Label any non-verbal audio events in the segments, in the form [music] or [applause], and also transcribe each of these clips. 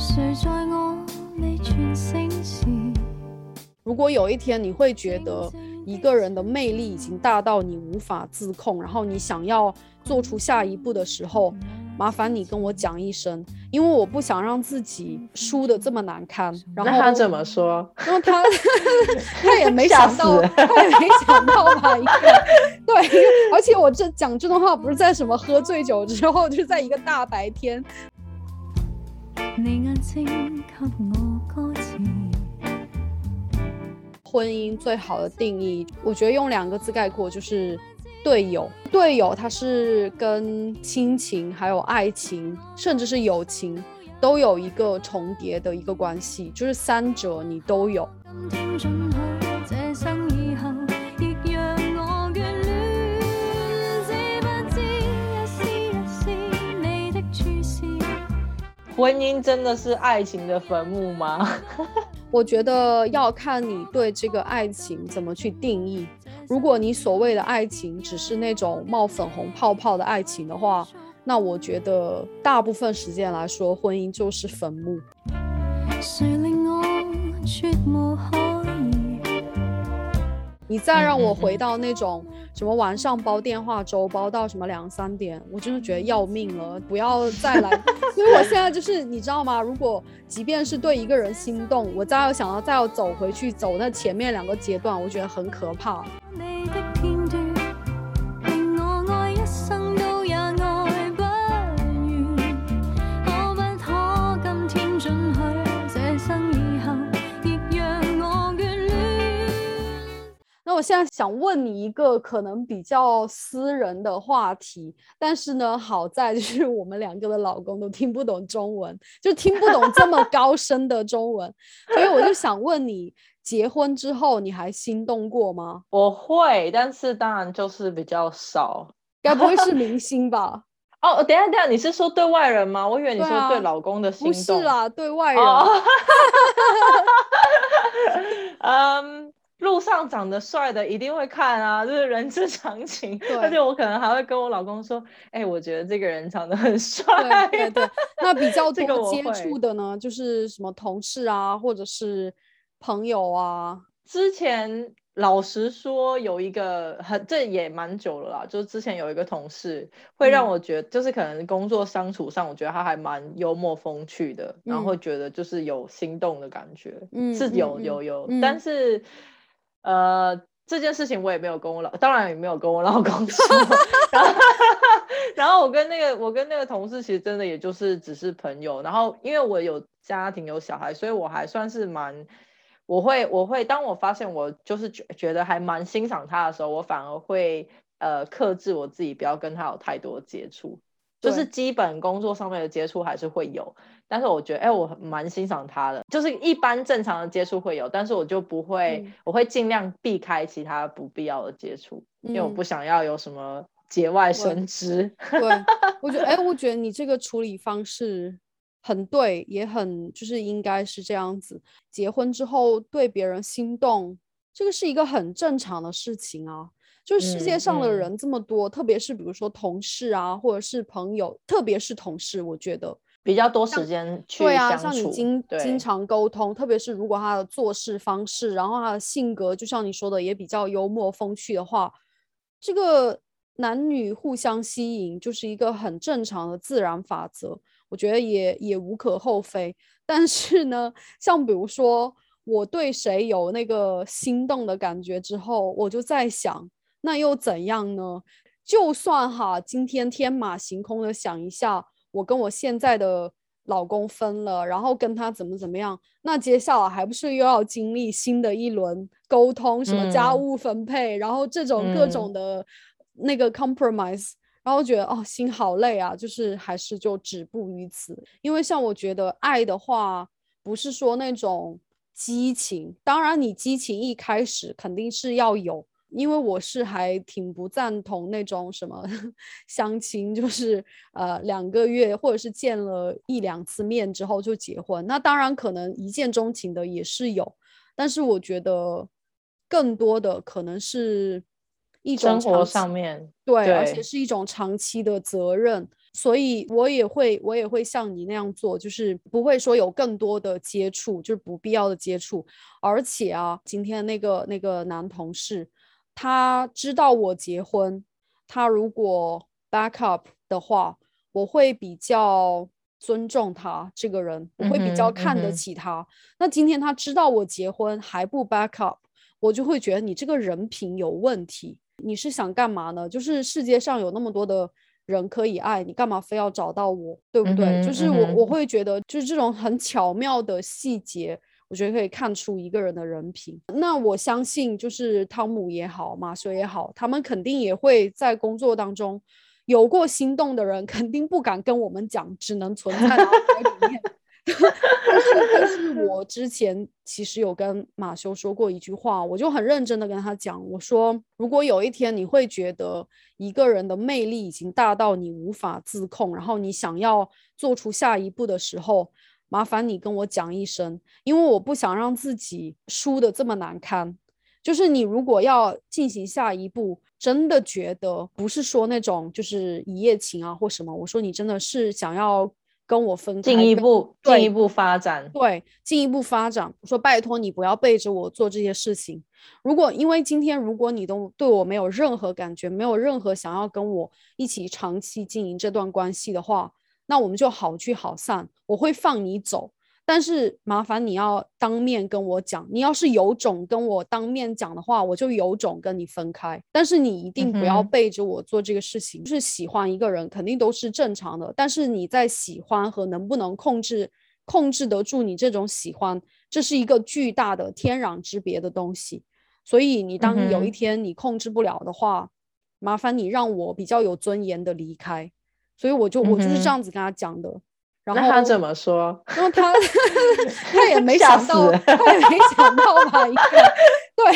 谁在我未全盛时？如果有一天你会觉得一个人的魅力已经大到你无法自控，然后你想要做出下一步的时候，麻烦你跟我讲一声，因为我不想让自己输的这么难堪。然后他怎么说？然后他 [laughs] 他也没想到，他也没想到吧？一个对，而且我这讲这段话不是在什么喝醉酒之后，就是在一个大白天。你眼睛给我歌词，婚姻最好的定义，我觉得用两个字概括就是队友。队友他是跟亲情、还有爱情，甚至是友情，都有一个重叠的一个关系，就是三者你都有。婚姻真的是爱情的坟墓吗？[laughs] 我觉得要看你对这个爱情怎么去定义。如果你所谓的爱情只是那种冒粉红泡泡的爱情的话，那我觉得大部分时间来说，婚姻就是坟墓。谁令我绝无？你再让我回到那种什么晚上煲电话粥煲到什么两三点，我真的觉得要命了，不要再来。所以我现在就是你知道吗？如果即便是对一个人心动，我再要想要再要走回去走那前面两个阶段，我觉得很可怕。我现在想问你一个可能比较私人的话题，但是呢，好在就是我们两个的老公都听不懂中文，就听不懂这么高深的中文，所以我就想问你，结婚之后你还心动过吗？[laughs] 我会，但是当然就是比较少。该不会是明星吧？[laughs] 哦，等一下等一下，你是说对外人吗？我以为你對啊說對老公的心动不。是啦，对外人。哦，[laughs] 嗯，路上长得帅的一定会看啊，[laughs] 就是人之常情。對而且我可能还会跟我老公说，哎、我觉得这个人长得很對帥。對對，[laughs] 那比較這個多接触的呢，就是什么同事啊，或者是朋友啊。之前老实说，有一个很这也蛮久了啦，就是之前有一个同事會讓嗯。我觉得，就是可能工作相处上，我觉得他还蛮幽默风趣的，然後嗯。會覺得就是有心动的感觉，嗯嗯是有嗯。有有，嗯。但是呃这件事情我也没有跟我老，当然也没有跟我老公 [laughs] 说，[laughs] 然後然后我跟那个我跟那个同事其实真的也就是只是朋友，然后因为我有家庭有小孩，所以我还算是蛮。我会我会，当我发现我就是觉觉得还蛮欣赏他的时候，我反而会呃克制我自己，不要跟他有太多接触，就是基本工作上面的接触还是会有，但是我觉得哎，我蛮欣赏他的，就是一般正常的接触会有，但是我就不会，嗯我会尽量避开其他不必要的接触，因为我嗯不想要有什么节外生枝。对，我觉得，哎，我觉得你这个处理方式很对，也很就是应该是这样子。结婚之后对别人心动，这个是一个很正常的事情啊。就是世界嗯上的嗯人这么多，特别是比如说同事啊，或者是朋友，特别是同事，我觉得。比较多时间去对啊，像你经经常沟通，特别是如果他的做事方式，然后他的性格，就像你说的，也比较幽默风趣的话，这个男女互相吸引就是一个很正常的自然法则，我觉得也也无可厚非。但是呢，像比如说我对谁有那个心动的感觉之后，我就在想，那又怎样呢？就算哈，今天天马行空的想一下，我跟我现在的老公分了，然后跟他怎么怎么样，那接下来还不是又要经历新的一轮沟通，什么家务分配，然后这种各种的那个 compromise，、然后觉得哦，心好累啊，就是还是就止步于此。因为像我觉得爱的话，不是说那种激情，当然你激情一开始肯定是要有。因为我是还挺不赞同那种什么 [laughs] 相亲，就是呃两个月或者是见了一两次面之后就结婚。那当然可能一见钟情的也是有，但是我觉得更多的可能是一种生活上面，对，而且是一种长期的责任。所以我也会我也会像你那样做，就是不会说有更多的接触，就是不必要的接触。而且啊，今天那个那个男同事，他知道我结婚，他如果 back up 的话，我会比较尊重他这个人，我会比较看得起他。那今天他知道我结婚还不 back up，我就会觉得你这个人品有问题。你是想干嘛呢？就是世界上有那么多的人可以爱，你干嘛非要找到我，对不对？嗯就是我我会觉得，就是这种很巧妙的细节，我觉得可以看出一个人的人品。那我相信，就是汤姆也好，马修也好，他们肯定也会在工作当中有过心动的人，肯定不敢跟我们讲，只能存在脑海里面。[laughs] 但是，但是我之前其实有跟马修说过一句话，我就很认真的跟他讲，我说，如果有一天你会觉得一个人的魅力已经大到你无法自控，然后你想要做出下一步的时候，麻烦你跟我讲一声，因为我不想让自己输的这么难堪。就是你如果要进行下一步，真的觉得不是说那种就是一夜情啊或什么，我说你真的是想要跟我分开，进一步进一步发展。对，进一步发展。我说拜托你不要背着我做这些事情。如果因为今天如果你都对我没有任何感觉，没有任何想要跟我一起长期经营这段关系的话，那我们就好聚好散，我会放你走。但是麻烦你要当面跟我讲，你要是有种跟我当面讲的话，我就有种跟你分开。但是你一定不要背着我做这个事情。就是喜欢一个人肯定都是正常的，但是你在喜欢和能不能控制控制得住你这种喜欢，这是一个巨大的天壤之别的东西。所以你当有一天你控制不了的话，麻烦你让我比较有尊严的离开。所以我就我就是这样子跟他讲的。然后他怎么说？然后他 [laughs] 他也没想到，他也没想到吧？应该对，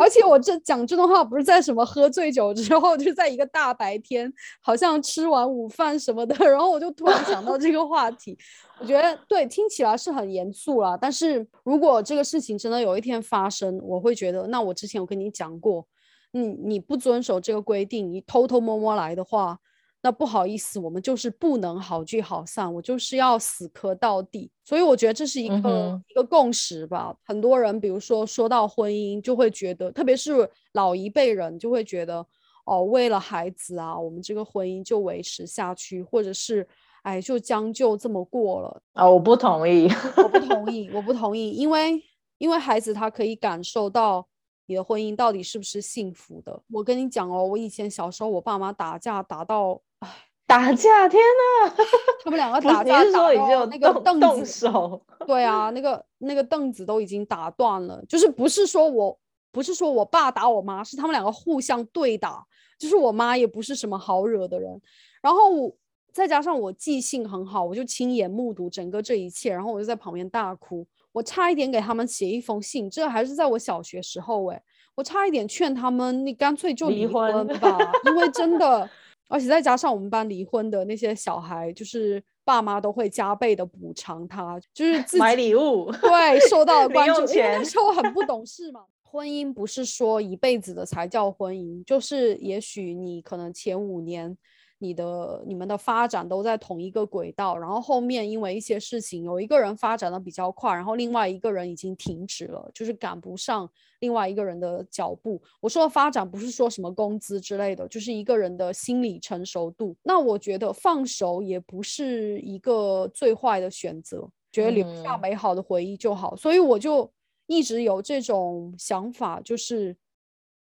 而且我这讲这段话不是在什么喝醉酒之后，就是在一个大白天，好像吃完午饭什么的，然后我就突然想到这个话题。我觉得对，听起来是很严肃啦，但是如果这个事情真的有一天发生，我会觉得，那我之前有跟你讲过，你你不遵守这个规定，你偷偷摸摸来的话，那不好意思，我们就是不能好聚好散，我就是要死磕到底。所以我觉得这是一个、嗯一个共识吧。很多人，比如说说到婚姻，就会觉得，特别是老一辈人，就会觉得，哦，为了孩子啊，我们这个婚姻就维持下去，或者是，哎，就将就这么过了。啊，我不同意。我不同意，我不同意，因为因为孩子他可以感受到你的婚姻到底是不是幸福的。我跟你讲哦，我以前小时候我爸妈打架打到，唉，打架，天哪！他们两个打架打你是说已经有到那个动凳动子，手？[laughs] 对啊，那个那个凳子都已经打断了，就是不是说我不是说我爸打我妈，是他们两个互相对打，就是我妈也不是什么好惹的人，然后我再加上我记性很好，我就亲眼目睹整个这一切，然后我就在旁边大哭，我差一点给他们写一封信，这还是在我小学时候哎，我差一点劝他们，你干脆就离离婚婚吧，因为真的。而且再加上我们班离婚的那些小孩，就是爸妈都会加倍的补偿他，就是自买己礼物。对受到 [laughs] 的零关注，用因为那时候很不懂事嘛。[laughs] 婚姻不是说一辈子的才叫婚姻，就是也许你可能前五年你的你们的发展都在同一个轨道，然后后面因为一些事情，有一个人发展的比较快，然后另外一个人已经停止了，就是赶不上另外一个人的脚步。我说的发展不是说什么工资之类的，就是一个人的心理成熟度。那我觉得放手也不是一个最坏的选择，觉得留下嗯美好的回忆就好。所以我就一直有这种想法，就是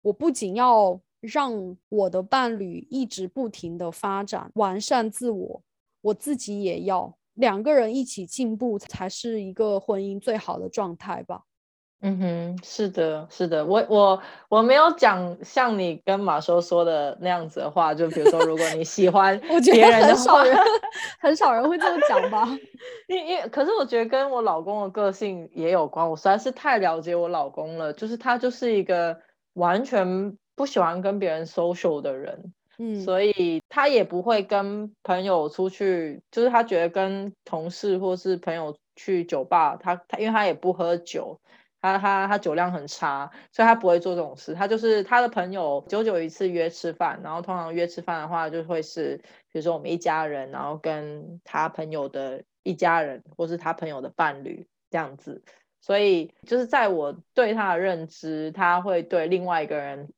我不仅要让我的伴侣一直不停的发展、完善自我，我自己也要两个人一起进步，才是一个婚姻最好的状态吧。嗯哼，是的，是的，我我我没有讲像你跟马修说的那样子的话，就比如说，如果你喜欢我觉别得人的话，很少人 [laughs] 很少人会这么讲吧。[laughs] 因因为可是我觉得跟我老公的个性也有关，我实在是太了解我老公了，就是他就是一个完全不喜欢跟别人 social 的人，嗯，所以他也不会跟朋友出去，就是他觉得跟同事或是朋友去酒吧，他他因为他也不喝酒，他他他酒量很差，所以他不会做这种事。他就是他的朋友久久一次约吃饭，然后通常约吃饭的话，就会是比如说我们一家人，然后跟他朋友的一家人，或是他朋友的伴侣这样子。所以就是在我对他的认知，他会对另外一个人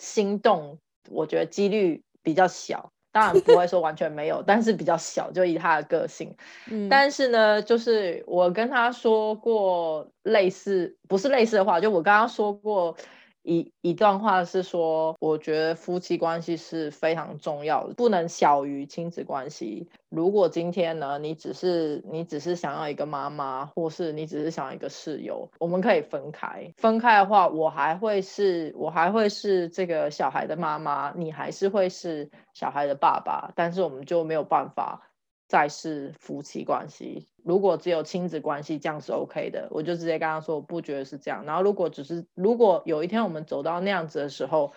心动，我觉得几率比较小。当然不会说完全没有，[laughs] 但是比较小，就以他的个性。嗯，但是呢，就是我跟他说过类似，不是类似的话，就我刚刚说过。一一段话是说，我觉得夫妻关系是非常重要的，不能小于亲子关系。如果今天呢，你只是你只是想要一个妈妈，或是你只是想要一个室友，我们可以分开。分开的话，我还会是，我还会是这个小孩的妈妈，你还是会是小孩的爸爸，但是我们就没有办法。再是夫妻关系，如果只有亲子关系，这样是 OK 的，我就直接跟他说，我不觉得是这样。然后如果只是，如果有一天我们走到那样子的时候，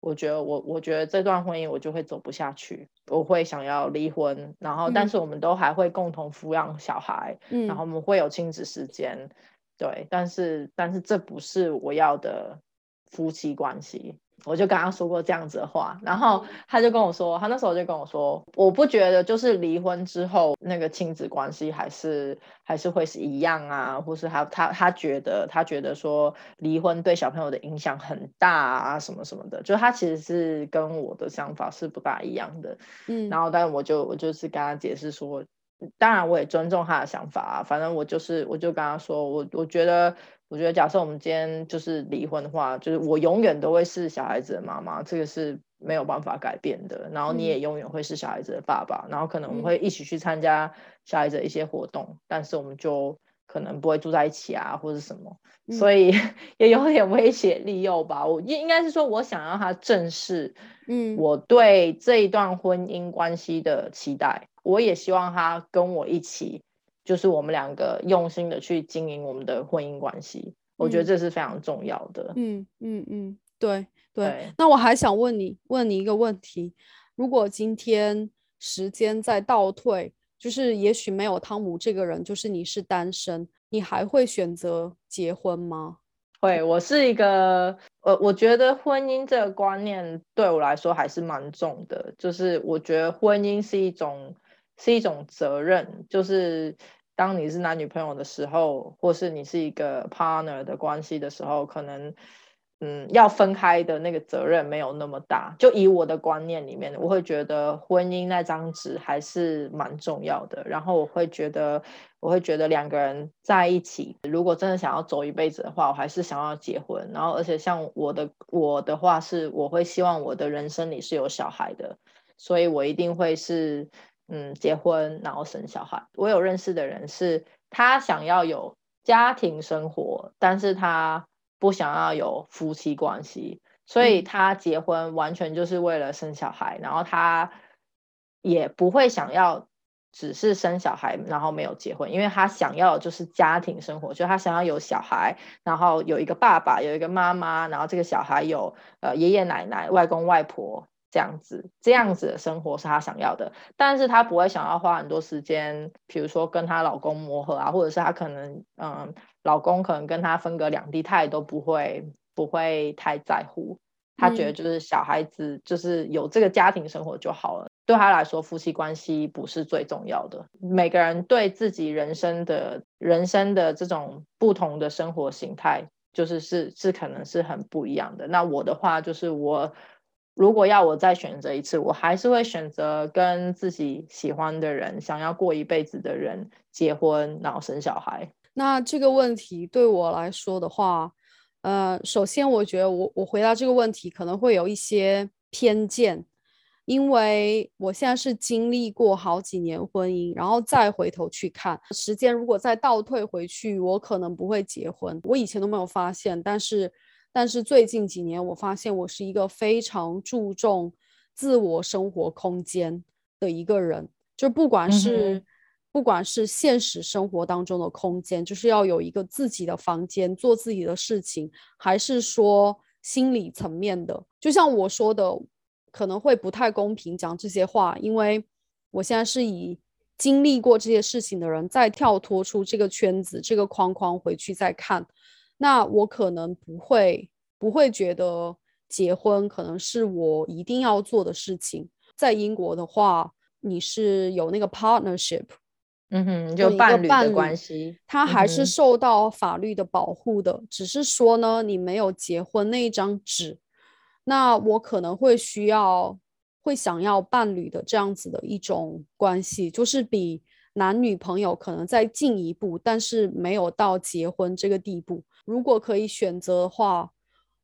我觉得我我觉得这段婚姻我就会走不下去，我会想要离婚。然后，但是我们都还会共同抚养小孩，然后我们会有亲子时间，对。但是，但是这不是我要的夫妻关系。我就跟他说过这样子的话，然后他就跟我说，他那时候就跟我说，我不觉得就是离婚之后那个亲子关系还是还是会是一样啊，或是他他他觉得他觉得说离婚对小朋友的影响很大啊什么什么的，就他其实是跟我的想法是不大一样的，嗯，然后但是我就我就是跟他解释说，当然我也尊重他的想法啊，反正我就是我就跟他说，我我觉得。我觉得，假设我们今天就是离婚的话，就是我永远都会是小孩子的妈妈，这个是没有办法改变的。然后你也永远会是小孩子的爸爸，然后可能我们会一起去参加小孩子的一些活动，但是我们就可能不会住在一起啊，或者什么。所以 [laughs] 也有点威胁利诱吧。我应应该是说，我想让他正视，嗯，我对这一段婚姻关系的期待。我也希望他跟我一起。就是我们两个用心的去经营我们的婚姻关系，我觉得这是非常重要的。嗯嗯嗯，对对。那我还想问你，问你一个问题：如果今天时间在倒退，就是也许没有汤姆这个人，就是你是单身，你还会选择结婚吗？会，我是一个，呃，我觉得婚姻这个观念对我来说还是蛮重的，就是我觉得婚姻是一种。是一种责任，就是当你是男女朋友的时候，或是你是一个 partner 的关系的时候，可能嗯要分开的那个责任没有那么大。就以我的观念里面，我会觉得婚姻那张纸还是蛮重要的。然后我会觉得，我会觉得两个人在一起，如果真的想要走一辈子的话，我还是想要结婚。然后而且像我的我的话是，我会希望我的人生里是有小孩的，所以我一定会是。嗯，结婚然后生小孩。我有认识的人是，他想要有家庭生活，但是他不想要有夫妻关系，所以他结婚完全就是为了生小孩。然后他也不会想要只是生小孩，然后没有结婚，因为他想要的就是家庭生活，就他想要有小孩，然后有一个爸爸，有一个妈妈，然后这个小孩有呃爷爷奶奶、外公外婆。这样子，这样子的生活是她想要的，但是她不会想要花很多时间，比如说跟她老公磨合啊，或者是她可能，嗯，老公可能跟她分隔两地，她也都不会不会太在乎。她觉得就是小孩子就是有这个家庭生活就好了，对她来说，夫妻关系不是最重要的。每个人对自己人生的人生的这种不同的生活形态，就是是是可能是很不一样的。那我的话就是我。如果要我再选择一次，我还是会选择跟自己喜欢的人、想要过一辈子的人结婚，然后生小孩。那这个问题对我来说的话，呃，首先我觉得我我回答这个问题可能会有一些偏见，因为我现在是经历过好几年婚姻，然后再回头去看时间，如果再倒退回去，我可能不会结婚。我以前都没有发现，但是。但是最近几年，我发现我是一个非常注重自我生活空间的一个人。就不管是不管是现实生活当中的空间，就是要有一个自己的房间做自己的事情，还是说心理层面的，就像我说的，可能会不太公平讲这些话，因为我现在是以经历过这些事情的人，再跳脱出这个圈子、这个框框回去再看。那我可能不会不会觉得结婚可能是我一定要做的事情。在英国的话，你是有那个 partnership，嗯哼，有就伴侣的关系，他还是受到法律的保护的，只是说呢，你没有结婚那一张纸，那我可能会需要会想要伴侣的这样子的一种关系，就是比男女朋友可能再进一步，但是没有到结婚这个地步。如果可以选择的话，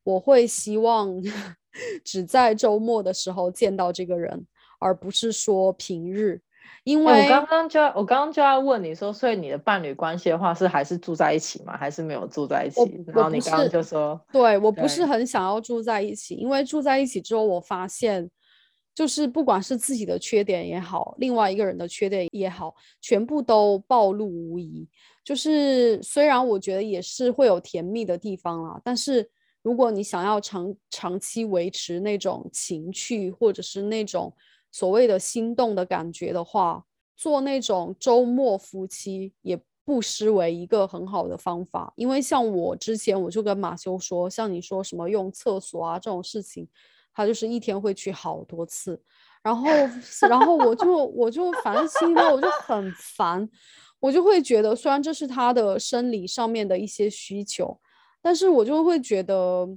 我会希望 [laughs] 只在周末的时候见到这个人，而不是说平日，因为、哎我刚刚就要，我刚刚就要问你说，所以你的伴侣关系的话，是还是住在一起吗？还是没有住在一起？然后你刚刚就说，对我不是很想要住在一起，因为住在一起之后，我发现就是不管是自己的缺点也好，另外一个人的缺点也好，全部都暴露无遗。就是虽然我觉得也是会有甜蜜的地方啦，但是如果你想要长长期维持那种情趣，或者是那种所谓的心动的感觉的话，做那种周末夫妻也不失为一个很好的方法。因为像我之前我就跟马修说，像你说什么用厕所啊这种事情，他就是一天会去好多次，然后 [laughs] 然后我就我就反正心里面我就很烦，我就会觉得虽然这是他的生理上面的一些需求，但是我就会觉得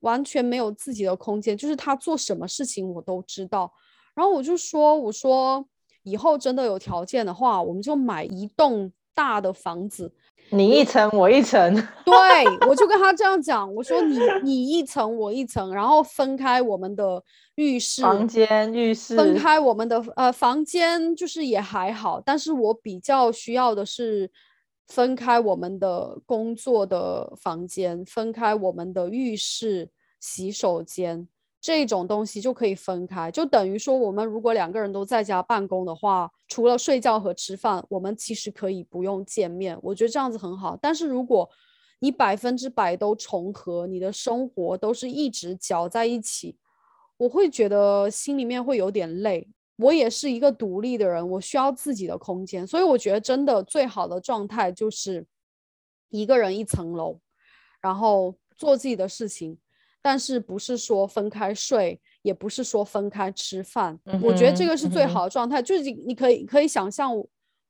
完全没有自己的空间，就是他做什么事情我都知道。然后我就说，我说以后真的有条件的话，我们就买一栋大的房子。你一层我一层，[laughs] 对，我就跟他这样讲，我说你你一层我一层，然后分开我们的浴室、房间、浴室，分开我们的呃房间，就是也还好，但是我比较需要的是分开我们的工作的房间，分开我们的浴室、洗手间这种东西就可以分开，就等于说我们如果两个人都在家办公的话，除了睡觉和吃饭，我们其实可以不用见面，我觉得这样子很好。但是如果你百分之百都重合，你的生活都是一直搅在一起，我会觉得心里面会有点累。我也是一个独立的人，我需要自己的空间，所以我觉得真的最好的状态就是一个人一层楼，然后做自己的事情，但是不是说分开睡，也不是说分开吃饭。我觉得这个是最好的状态，就是你你可以可以想象我，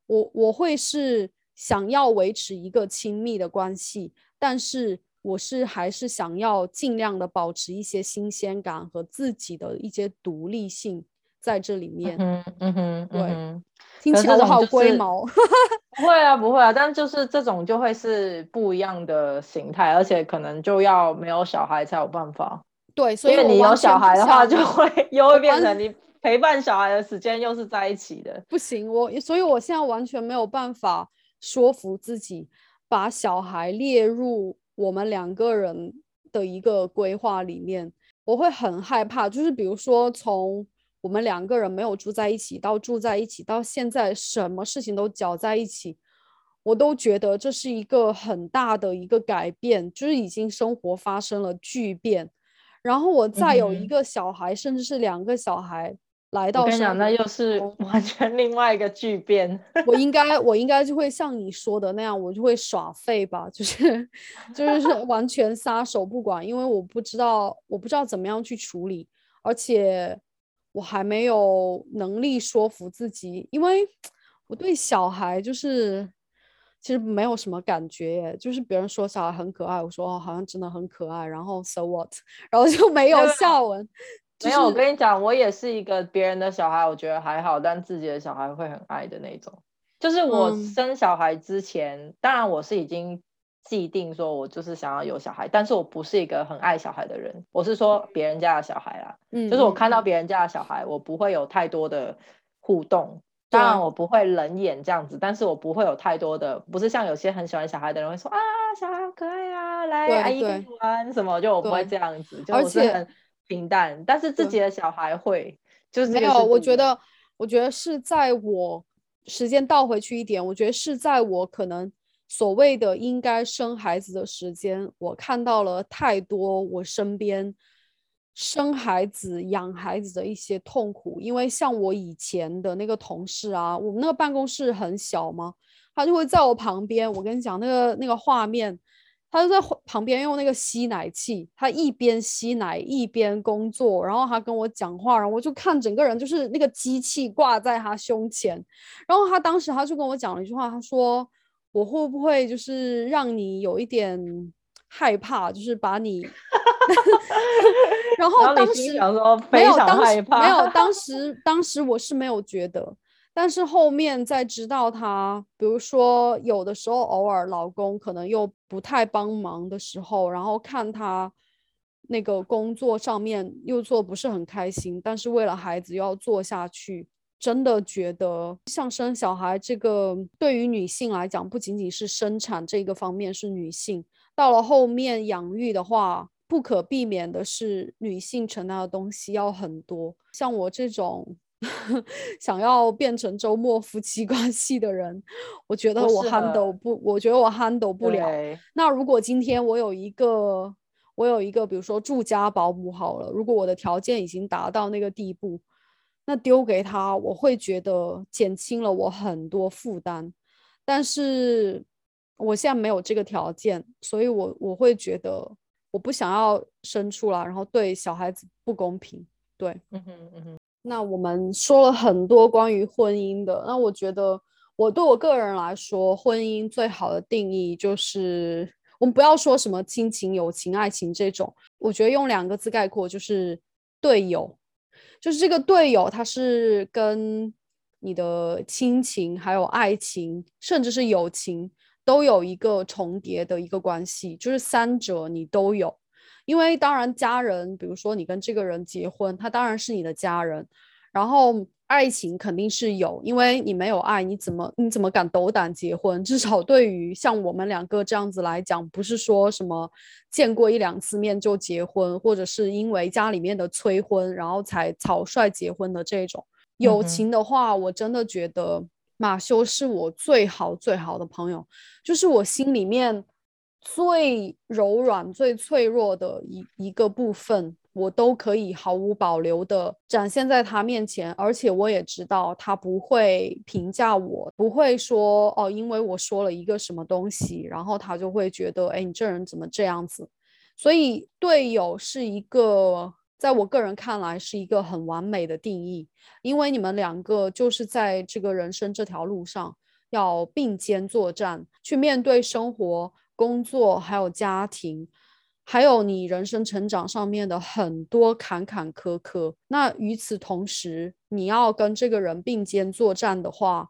我我会是想要维持一个亲密的关系，但是我是还是想要尽量的保持一些新鲜感和自己的一些独立性在这里面。嗯哼嗯哼，对听起来我好就是龟毛。[laughs] 不会啊，不会啊，但就是这种就会是不一样的形态，而且可能就要没有小孩才有办法，对，所以因为你有小孩的话，就会又会变成你陪伴小孩的时间又是在一起的。不行，我所以我现在完全没有办法说服自己把小孩列入我们两个人的一个规划里面。我会很害怕，就是比如说从我们两个人没有住在一起到住在一起，到现在什么事情都搅在一起，我都觉得这是一个很大的一个改变，就是已经生活发生了巨变。然后我再有一个小孩，甚至是两个小孩来到生我跟你讲，那又是完全另外一个巨变。我应该 [laughs] 我应该就会像你说的那样，我就会耍废吧，就是 [laughs] 就是 [laughs] 完全撒手不管，因为我不知道我不知道怎么样去处理，而且我还没有能力说服自己，因为我对小孩就是其实没有什么感觉耶，就是别人说小孩很可爱，我说哦好像真的很可爱，然后 so what，[laughs] 然后就没有下文。就没有，我跟你讲，我也是一个别人的小孩，我觉得还好，但自己的小孩会很爱的那种。就是我嗯生小孩之前，当然我是已经既定说我就是想要有小孩，但是我不是一个很爱小孩的人。我是说别人家的小孩啦，嗯，就是我嗯看到嗯别人家的小孩，我不会有太多的互动。当然我不会冷眼这样子，但是我不会有太多的，不是像有些很喜欢小孩的人会说啊，小孩好可爱啊，来对阿姨跟你玩什么，就我不会这样子，就是很平淡，但是自己的小孩会，就是没有，我觉得，我觉得是在我时间倒回去一点，我觉得是在我可能所谓的应该生孩子的时间，我看到了太多我身边生孩子、养孩子的一些痛苦。因为像我以前的那个同事啊，我们那个办公室很小嘛，他就会在我旁边。我跟你讲，那个那个画面，他就在旁边用那个吸奶器，他一边吸奶一边工作，然后他跟我讲话，然后我就看整个人就是那个机器挂在他胸前，然后他当时他就跟我讲了一句话，他说我会不会就是让你有一点害怕，就是把你 [laughs] [laughs] 然后当时没有，当时，没有，[laughs] 当时当时我是没有觉得，但是后面在知道他，比如说有的时候偶尔老公可能又不太帮忙的时候，然后看他那个工作上面又做不是很开心，但是为了孩子又要做下去。真的觉得像生小孩这个，对于女性来讲，不仅仅是生产这个方面是女性，到了后面养育的话，不可避免的是女性承担的东西要很多。像我这种 [laughs] 想要变成周末夫妻 [laughs] 关系的人，我觉得我 handle 合不，我觉得我 handle 不了。那如果今天我有一个，我有一个，比如说住家保姆好了，如果我的条件已经达到那个地步，那丢给他，我会觉得减轻了我很多负担。但是我现在没有这个条件，所以我我会觉得我不想要生出来，然后对小孩子不公平。对，嗯哼嗯哼，那我们说了很多关于婚姻的，那我觉得我对我个人来说，婚姻最好的定义就是，我们不要说什么亲情、友情、爱情这种，我觉得用两个字概括就是队友，就是这个队友，他是跟你的亲情、还有爱情，甚至是友情，都有一个重叠的一个关系，就是三者你都有。因为当然，家人，比如说你跟这个人结婚，他当然是你的家人。然后爱情肯定是有，因为你没有爱，你怎么你怎么敢斗胆结婚？至少对于像我们两个这样子来讲，不是说什么见过一两次面就结婚，或者是因为家里面的催婚，然后才草率结婚的这种。友情的话，我真的觉得马修是我最好最好的朋友，就是我心里面最柔软、最脆弱的一一个部分，我都可以毫无保留的展现在他面前，而且我也知道他不会评价我，不会说哦，因为我说了一个什么东西，然后他就会觉得，哎，你这人怎么这样子？所以队友是一个，在我个人看来是一个很完美的定义，因为你们两个就是在这个人生这条路上要并肩作战，去面对生活、工作，还有家庭，还有你人生成长上面的很多坎坎坷坷。那与此同时，你要跟这个人并肩作战的话，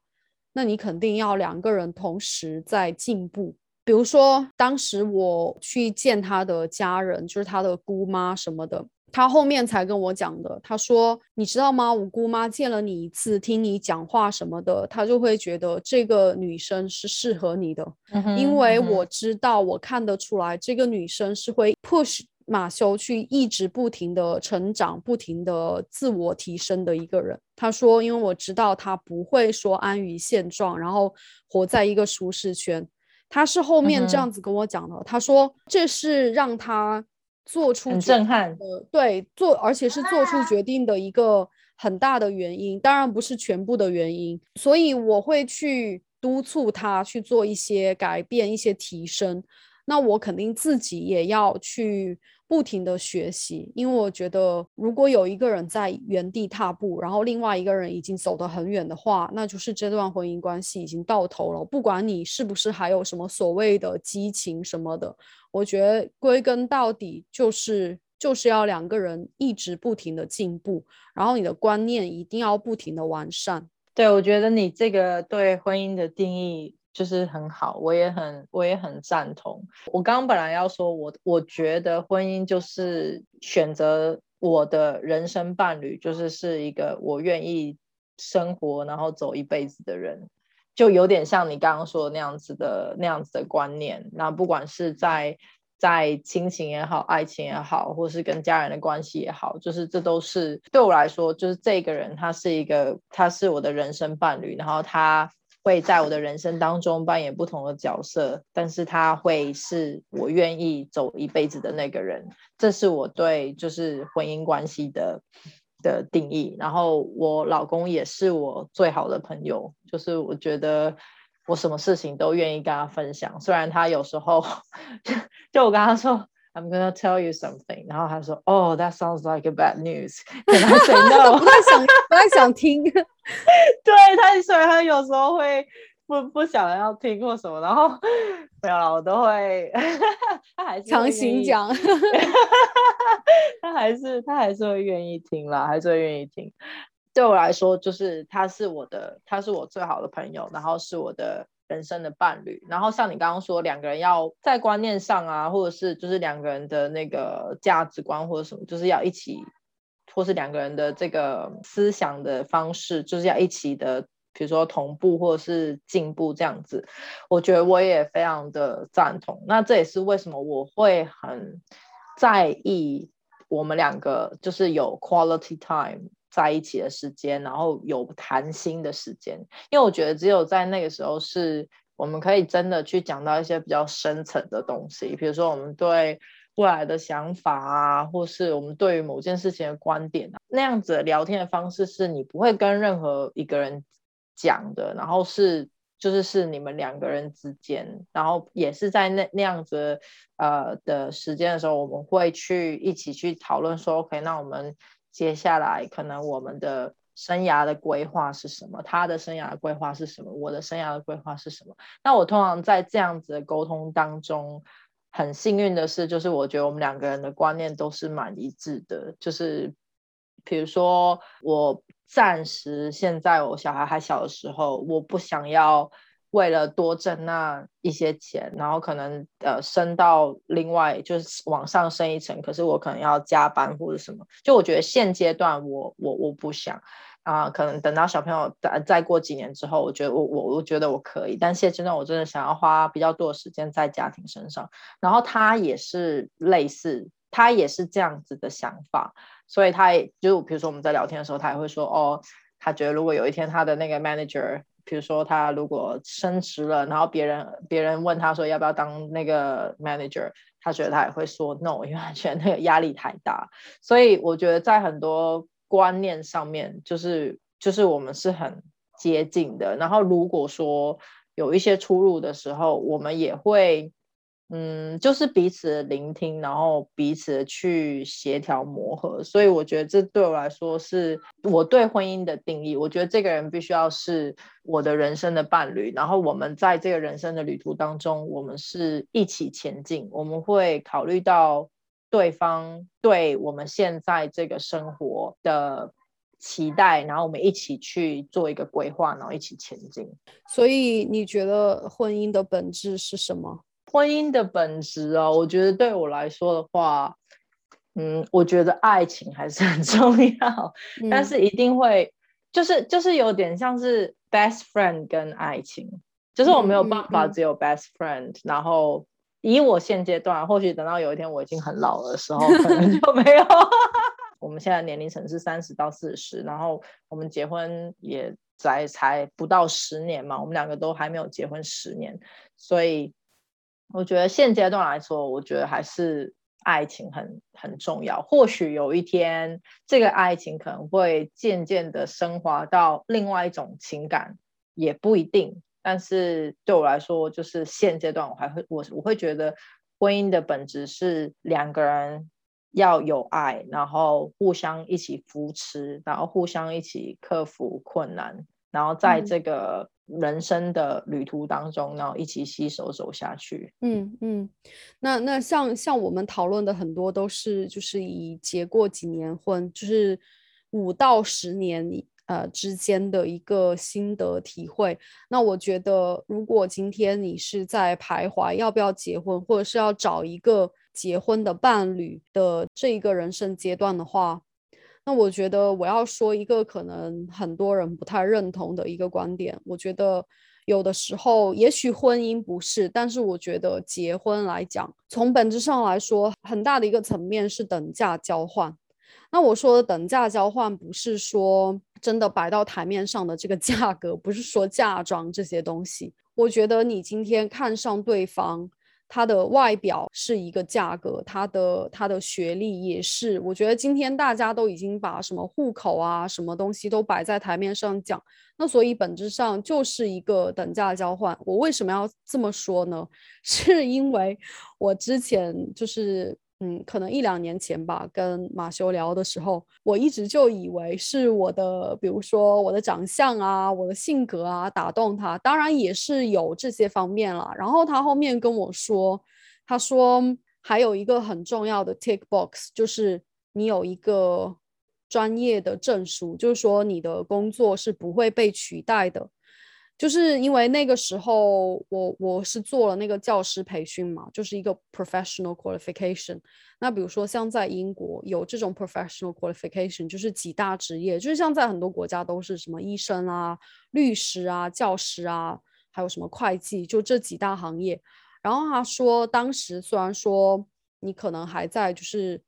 那你肯定要两个人同时在进步。比如说，当时我去见他的家人，就是他的姑妈什么的，他后面才跟我讲的。他说：“你知道吗？我姑妈见了你一次，听你讲话什么的，她就会觉得这个女生是适合你的，嗯因为我知道，我看得出来，这个女生是会 push 马修去一直不停的成长、不停的自我提升的一个人。他说，因为我知道他不会说安于现状，然后活在一个舒适圈。他是后面这样子跟我讲的，他说这是让他做出很震撼的，对，做而且是做出决定的一个很大的原因，当然不是全部的原因，所以我会去督促他去做一些改变、一些提升。那我肯定自己也要去不停的学习，因为我觉得如果有一个人在原地踏步，然后另外一个人已经走得很远的话，那就是这段婚姻关系已经到头了。不管你是不是还有什么所谓的激情什么的，我觉得归根到底就是就是要两个人一直不停的进步，然后你的观念一定要不停的完善。对，我觉得你这个对婚姻的定义就是很好，我也很我也很赞同。我刚刚本来要说我我觉得婚姻就是选择我的人生伴侣，就是是一个我愿意生活然后走一辈子的人，就有点像你刚刚说的那样子的那样子的观念。那不管是在在亲情也好，爱情也好，或是跟家人的关系也好，就是这都是对我来说，就是这个人他是一个，他是我的人生伴侣，然后他会在我的人生当中扮演不同的角色，但是他会是我愿意走一辈子的那个人，这是我对就是婚姻关系的的定义。然后我老公也是我最好的朋友，就是我觉得。我什么事情都愿意跟他分享，虽然他有时候 [laughs] 就我跟他说 I'm gonna tell you something，然后他说 Oh that sounds like a bad news，[laughs] 跟他 say [laughs] no，不太想不太想听。[laughs] 对他，所以他有时候会不不想要听或什么，然后没有了，我都会，他还是会强行讲，他还是他还是会愿意听啦，还是会愿意听。对我来说，就是他是我的，他是我最好的朋友，然后是我的人生的伴侣。然后像你刚刚说，两个人要在观念上啊，或者是就是两个人的那个价值观或者什么，就是要一起，或是两个人的这个思想的方式，就是要一起的，比如说同步或者是进步这样子。我觉得我也非常的赞同。那这也是为什么我会很在意我们两个就是有 quality time 在一起的时间，然后有谈心的时间，因为我觉得只有在那个时候是我们可以真的去讲到一些比较深层的东西，比如说我们对未来的想法啊，或是我们对于某件事情的观点啊，那样子聊天的方式是你不会跟任何一个人讲的，然后是就是是你们两个人之间，然后也是在那那样子呃的时间的时候，我们会去一起去讨论说，OK，那我们接下来可能我们的生涯的规划是什么？他的生涯规划是什么？我的生涯的规划是什么？那我通常在这样子的沟通当中，很幸运的是，就是我觉得我们两个人的观念都是蛮一致的，就是比如说我暂时现在我小孩还小的时候，我不想要为了多挣那一些钱，然后可能呃升到另外就是往上升一层，可是我可能要加班或者什么，就我觉得现阶段我我我不想。啊、可能等到小朋友再再过几年之后，我觉得我我我觉得我可以，但现阶段我真的想要花比较多的时间在家庭身上。然后他也是类似，他也是这样子的想法，所以他也就比如说我们在聊天的时候，他也会说哦，他觉得如果有一天他的那个 manager，比如说他如果升职了，然后别人别人问他说要不要当那个 manager，他觉得他也会说 no，因为他觉得那个压力太大。所以我觉得在很多观念上面，就是就是我们是很接近的。然后如果说有一些出入的时候，我们也会。嗯，就是彼此聆听，然后彼此去协调磨合，所以我觉得这对我来说是我对婚姻的定义。我觉得这个人必须要是我的人生的伴侣，然后我们在这个人生的旅途当中，我们是一起前进，我们会考虑到对方对我们现在这个生活的期待，然后我们一起去做一个规划，然后一起前进。所以你觉得婚姻的本质是什么？婚姻的本质哦，我觉得对我来说的话，嗯，我觉得爱情还是很 [laughs] 重要，但嗯是一定会，就是就是有点像是 best friend 跟爱情，就是我没有办法只有 best friend，、然后以我现阶段，或许等到有一天我已经很老的时候，可能就没有。[laughs] 我们现在年龄层是三十到四十，然后我们结婚也才才不到十年嘛，我们两个都还没有结婚十年，所以我觉得现阶段来说，我觉得还是爱情很很重要。或许有一天，这个爱情可能会渐渐的升华到另外一种情感，也不一定。但是对我来说，就是现阶段我还会我我会觉得婚姻的本质是两个人要有爱，然后互相一起扶持，然后互相一起克服困难，然后在嗯这个人生的旅途当中，然后一起携手走下去。嗯嗯，那那像像我们讨论的很多都是就是以结过几年婚，就是五到十年呃之间的一个心得体会。那我觉得，如果今天你是在徘徊要不要结婚，或者是要找一个结婚的伴侣的这一个人生阶段的话，那我觉得我要说一个可能很多人不太认同的一个观点，我觉得有的时候也许婚姻不是，但是我觉得结婚来讲，从本质上来说，很大的一个层面是等价交换。那我说的等价交换，不是说真的摆到台面上的这个价格，不是说嫁妆这些东西。我觉得你今天看上对方，他的外表是一个价格，他的他的学历也是。我觉得今天大家都已经把什么户口啊，什么东西都摆在台面上讲，那所以本质上就是一个等价交换。我为什么要这么说呢？[laughs] 是因为我之前就是。嗯，可能一两年前吧，跟马修聊的时候，我一直就以为是我的，比如说我的长相啊，我的性格啊打动他，当然也是有这些方面了。然后他后面跟我说，他说还有一个很重要的 tick box，就是你有一个专业的证书，就是说你的工作是不会被取代的。就是因为那个时候我我是做了那个教师培训嘛，就是一个 professional qualification。那比如说像在英国有这种 professional qualification，就是几大职业，就是像在很多国家都是什么医生啊、律师啊、教师啊，还有什么会计，就这几大行业。然后他说，当时虽然说你可能还在就是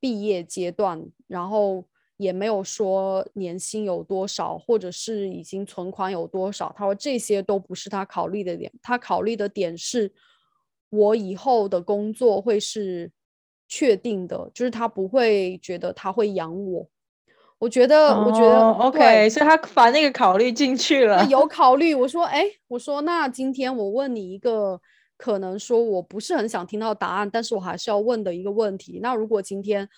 毕业阶段，然后。也没有说年薪有多少，或者是已经存款有多少。他说这些都不是他考虑的点，他考虑的点是，我以后的工作会是确定的，就是他不会觉得他会养我。我觉得，我觉得，OK，所以他把那个考虑进去了。有 [laughs] 考虑，我说，哎，我说，那今天我问你一个，可能说我不是很想听到答案，但是我还是要问的一个问题。那如果今天。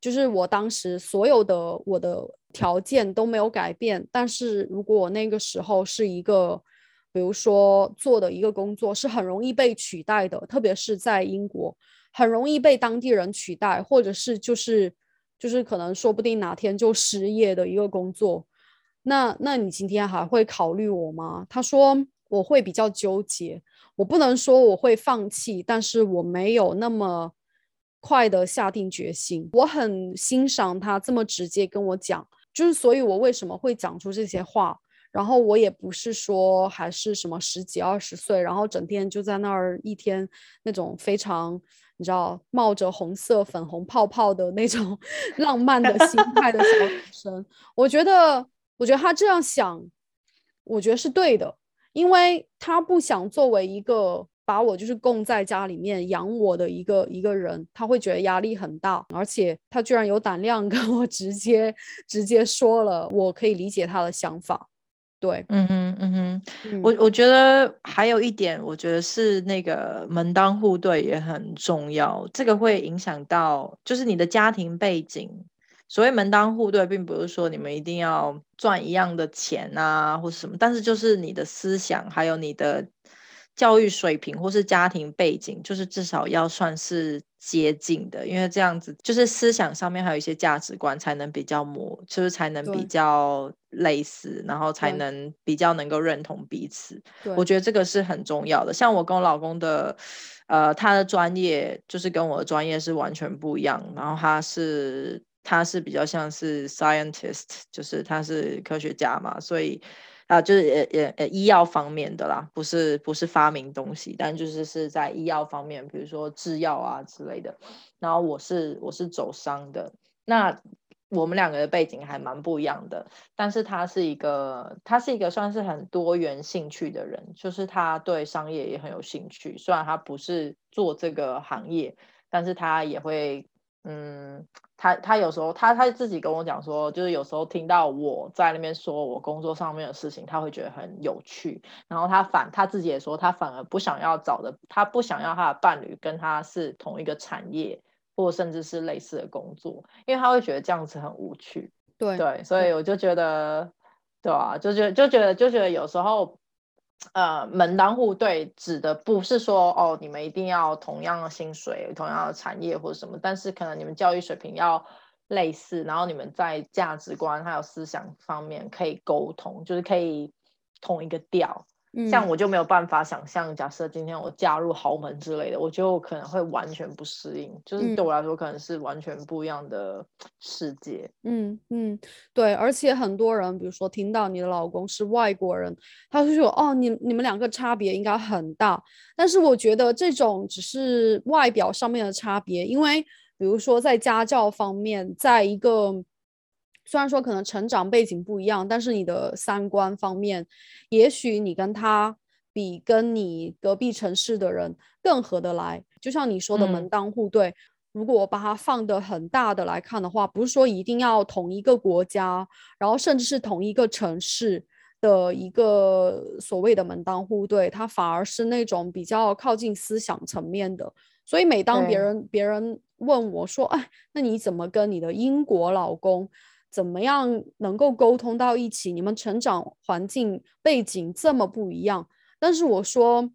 就是我当时所有的我的条件都没有改变，但是如果我那个时候是一个，比如说做的一个工作是很容易被取代的，特别是在英国，很容易被当地人取代，或者是就是就是可能说不定哪天就失业的一个工作，那那你今天还会考虑我吗？他说我会比较纠结，我不能说我会放弃，但是我没有那么。快的下定决心，我很欣赏他这么直接跟我讲，就是所以，我为什么会讲出这些话？然后我也不是说还是什么十几二十岁，然后整天就在那儿一天那种非常你知道冒着红色粉红泡泡的那种 [laughs] 浪漫的心态的小女 [laughs] 生。我觉得，我觉得他这样想，我觉得是对的，因为他不想作为一个。把我就是供在家里面养我的一个一个人，他会觉得压力很大，而且他居然有胆量 [laughs] 跟我直接直接说了，我可以理解他的想法。对，嗯哼嗯哼，我我觉得还有一点，我觉得是那个门当户对也很重要，这个会影响到就是你的家庭背景。所谓门当户对，并不是说你们一定要赚一样的钱啊，或什么，但是就是你的思想还有你的。教育水平或是家庭背景，就是至少要算是接近的，因为这样子就是思想上面还有一些价值观才能比较模，就是才能比较类似，然后才能比较能够认同彼此。我觉得这个是很重要的。像我跟我老公的，呃，他的专业就是跟我的专业是完全不一样，然后他是他是比较像是 scientist，就是他是科学家嘛，所以。啊，就是也也呃医药方面的啦，不是不是发明东西，但就是是在医药方面，比如说制药啊之类的。然后我是我是走商的，那我们两个的背景还蛮不一样的。但是他是一个他是一个算是很多元兴趣的人，就是他对商业也很有兴趣。虽然他不是做这个行业，但是他也会嗯。他他有时候他他自己跟我讲说，就是有时候听到我在那边说我工作上面的事情，他会觉得很有趣。然后他反他自己也说，他反而不想要找的，他不想要他的伴侣跟他是同一个产业，或甚至是类似的工作，因为他会觉得这样子很无趣。对对，所以我就觉得，对啊，就觉得就觉得就觉得有时候。呃，门当户对指的不是说哦，你们一定要同样的薪水、同样的产业或者什么，但是可能你们教育水平要类似，然后你们在价值观还有思想方面可以沟通，就是可以同一个调。像我就没有办法想象，假设今天我嫁入豪门之类的，我就可能会完全不适应，就是对我来说可能是完全不一样的世界。嗯嗯，对，而且很多人，比如说听到你的老公是外国人，他就说哦，你你们两个差别应该很大。但是我觉得这种只是外表上面的差别，因为比如说在家教方面，在一个。虽然说可能成长背景不一样，但是你的三观方面，也许你跟他比跟你隔壁城市的人更合得来。就像你说的门嗯当户对，如果我把它放得很大的来看的话，不是说一定要同一个国家，然后甚至是同一个城市的一个所谓的门当户对，它反而是那种比较靠近思想层面的。所以每当别人别人问我说：“哎，那你怎么跟你的英国老公怎么样能够沟通到一起？你们成长环境背景这么不一样。”但是我说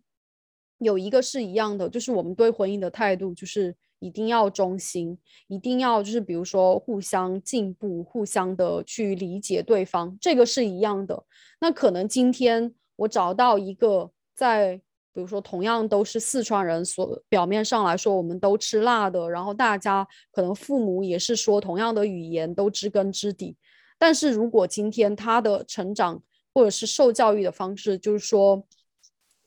有一个是一样的，就是我们对婚姻的态度就是一定要忠心，一定要就是比如说互相进步，互相的去理解对方，这个是一样的。那可能今天我找到一个在。比如说，同样都是四川人，所表面上来说我们都吃辣的，然后大家可能父母也是说同样的语言，都知根知底。但是如果今天他的成长或者是受教育的方式，就是说